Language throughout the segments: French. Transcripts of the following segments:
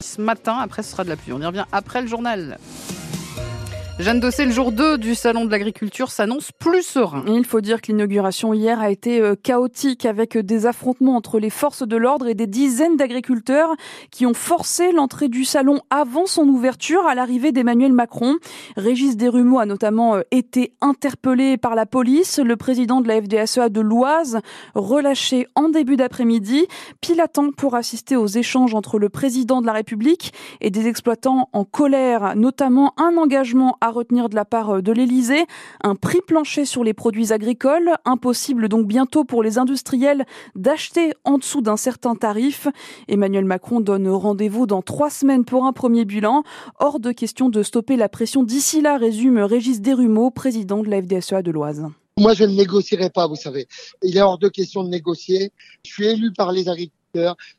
Ce matin, après ce sera de la pluie. On y revient après le journal. Jeanne Dossé, le jour 2 du Salon de l'agriculture s'annonce plus serein. Il faut dire que l'inauguration hier a été euh, chaotique avec des affrontements entre les forces de l'ordre et des dizaines d'agriculteurs qui ont forcé l'entrée du salon avant son ouverture à l'arrivée d'Emmanuel Macron. Régis Desrumeaux a notamment euh, été interpellé par la police. Le président de la FDSEA de l'Oise, relâché en début d'après-midi, pile pour assister aux échanges entre le président de la République et des exploitants en colère, notamment un engagement à retenir de la part euh, de l'Elysée, un prix plancher sur les produits agricoles, impossible donc bientôt pour les industriels d'acheter en dessous d'un certain tarif. Emmanuel Macron donne rendez-vous dans trois semaines pour un premier bilan. Hors de question de stopper la pression d'ici là, résume Régis Desrumeaux, président de la FDSEA de l'Oise. Moi, je ne négocierai pas, vous savez. Il est hors de question de négocier. Je suis élu par les agriculteurs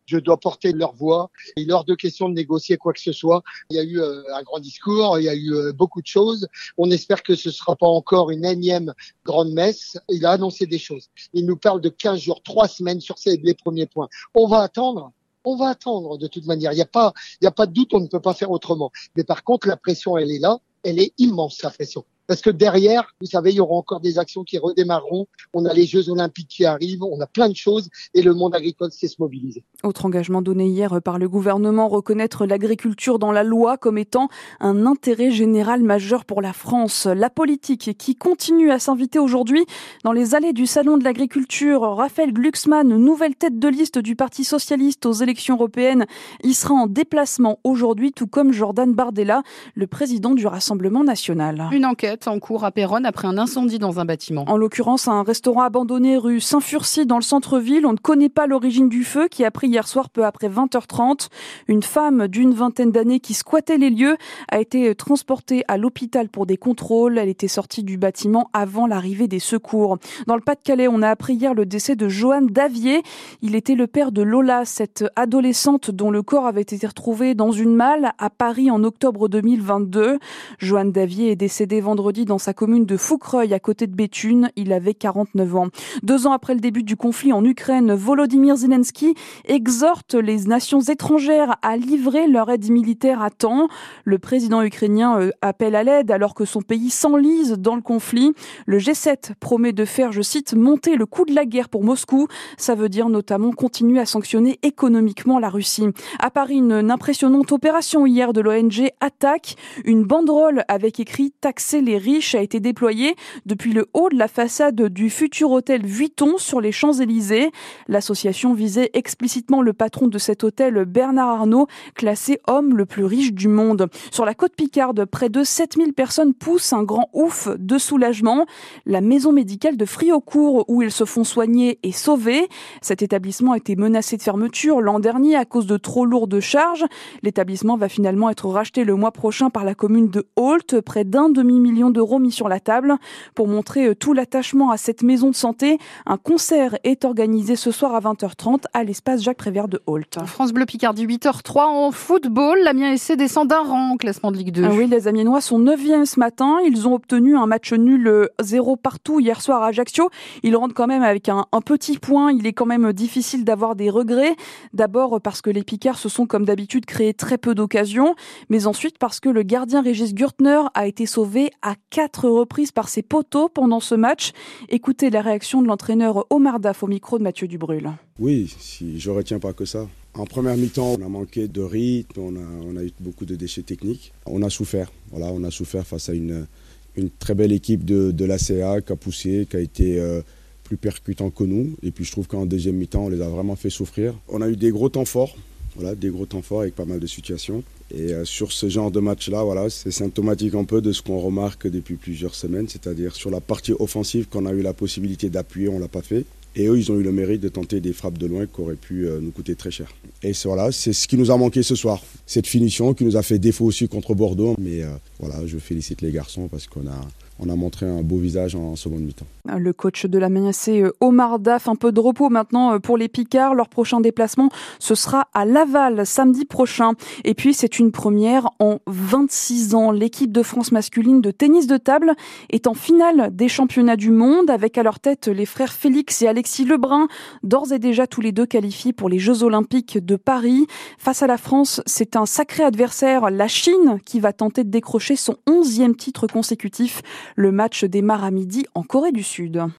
je dois porter leur voix. Il est hors de question de négocier quoi que ce soit. Il y a eu euh, un grand discours, il y a eu euh, beaucoup de choses. On espère que ce ne sera pas encore une énième grande messe. Il a annoncé des choses. Il nous parle de 15 jours, 3 semaines sur ces, les premiers points. On va attendre on va attendre de toute manière. Il n'y a pas, il a pas de doute, on ne peut pas faire autrement. Mais par contre, la pression, elle est là, elle est immense, la pression. Parce que derrière, vous savez, il y aura encore des actions qui redémarreront. On a les Jeux Olympiques qui arrivent, on a plein de choses et le monde agricole sait se mobiliser. Autre engagement donné hier par le gouvernement, reconnaître l'agriculture dans la loi comme étant un intérêt général majeur pour la France. La politique qui continue à s'inviter aujourd'hui dans les allées du Salon de l'agriculture. Raphaël Glucksmann, nouvelle tête de liste du Parti socialiste aux élections européennes, il sera en déplacement aujourd'hui, tout comme Jordan Bardella, le président du Rassemblement national. Une enquête en cours à Péronne après un incendie dans un bâtiment. En l'occurrence, un restaurant abandonné rue Saint-Furcy dans le centre-ville. On ne connaît pas l'origine du feu qui a pris hier soir peu après 20h30. Une femme d'une vingtaine d'années qui squattait les lieux a été transportée à l'hôpital pour des contrôles. Elle était sortie du bâtiment avant l'arrivée des secours. Dans le Pas-de-Calais, on a appris hier le décès de Joanne Davier. Il était le père de Lola, cette adolescente dont le corps avait été retrouvé dans une malle à Paris en octobre 2022. Joanne Davier est décédée vendredi dans sa commune de Foucreuil à côté de Béthune. Il avait 49 ans. Deux ans après le début du conflit en Ukraine, Volodymyr Zelensky exhorte les nations étrangères à livrer leur aide militaire à temps. Le président ukrainien euh, appelle à l'aide alors que son pays s'enlise dans le conflit. Le G7 promet de faire, je cite, monter le coût de la guerre pour Moscou. Ça veut dire notamment continuer à sanctionner économiquement la Russie. À Paris, une impressionnante opération hier de l'ONG Attaque. Une banderole avec écrit taxer les riches a été déployé depuis le haut de la façade du futur hôtel Vuitton sur les Champs-Élysées. L'association visait explicitement le patron de cet hôtel, Bernard Arnault, classé homme le plus riche du monde. Sur la côte Picarde, près de 7000 personnes poussent un grand ouf de soulagement. La maison médicale de Friocourt, où ils se font soigner, est sauvée. Cet établissement a été menacé de fermeture l'an dernier à cause de trop lourdes charges. L'établissement va finalement être racheté le mois prochain par la commune de Holt, près d'un demi-million d'euros mis sur la table. Pour montrer euh, tout l'attachement à cette maison de santé, un concert est organisé ce soir à 20h30 à l'espace Jacques Prévert de Holt. France Bleu Picardie 8h03 en football. L'Amiens SC descend d'un rang en classement de Ligue 2. Ah oui, les Amiénois sont 9e ce matin. Ils ont obtenu un match nul 0 euh, partout hier soir à Ajaccio. Ils rentrent quand même avec un, un petit point. Il est quand même difficile d'avoir des regrets. D'abord parce que les Picards se sont comme d'habitude créés très peu d'occasions, mais ensuite parce que le gardien Régis Gürtner a été sauvé à quatre reprises par ses poteaux pendant ce match. Écoutez la réaction de l'entraîneur Omar Daf au micro de Mathieu Dubrul. Oui, si je retiens pas que ça. En première mi-temps, on a manqué de rythme, on a, eu beaucoup de déchets techniques. On a souffert. Voilà, on a souffert face à une, une très belle équipe de, de l'ACA qui a poussé, qui a été euh, plus percutant que nous. Et puis je trouve qu'en deuxième mi-temps, on les a vraiment fait souffrir. On a eu des gros temps forts, voilà, des gros temps forts avec pas mal de situations. Et euh, sur ce genre de match-là, voilà, c'est symptomatique un peu de ce qu'on remarque depuis plusieurs semaines, c'est-à-dire sur la partie offensive qu'on a eu la possibilité d'appuyer, on l'a pas fait. Et eux, ils ont eu le mérite de tenter des frappes de loin qui auraient pu euh, nous coûter très cher. Et voilà, c'est ce qui nous a manqué ce soir. Cette finition qui nous a fait défaut aussi contre Bordeaux. Mais euh, voilà, je félicite les garçons parce qu'on a, on a montré un beau visage en seconde mi-temps. Le coach de la c'est Omar Daf, un peu de repos maintenant pour les Picards. Leur prochain déplacement, ce sera à Laval samedi prochain. Et puis c'est une première en 26 ans. L'équipe de France masculine de tennis de table est en finale des championnats du monde avec à leur tête les frères Félix et Alexis Lebrun, d'ores et déjà tous les deux qualifiés pour les Jeux olympiques de Paris. Face à la France, c'est un sacré adversaire, la Chine, qui va tenter de décrocher son onzième titre consécutif. Le match démarre à midi en Corée du Sud.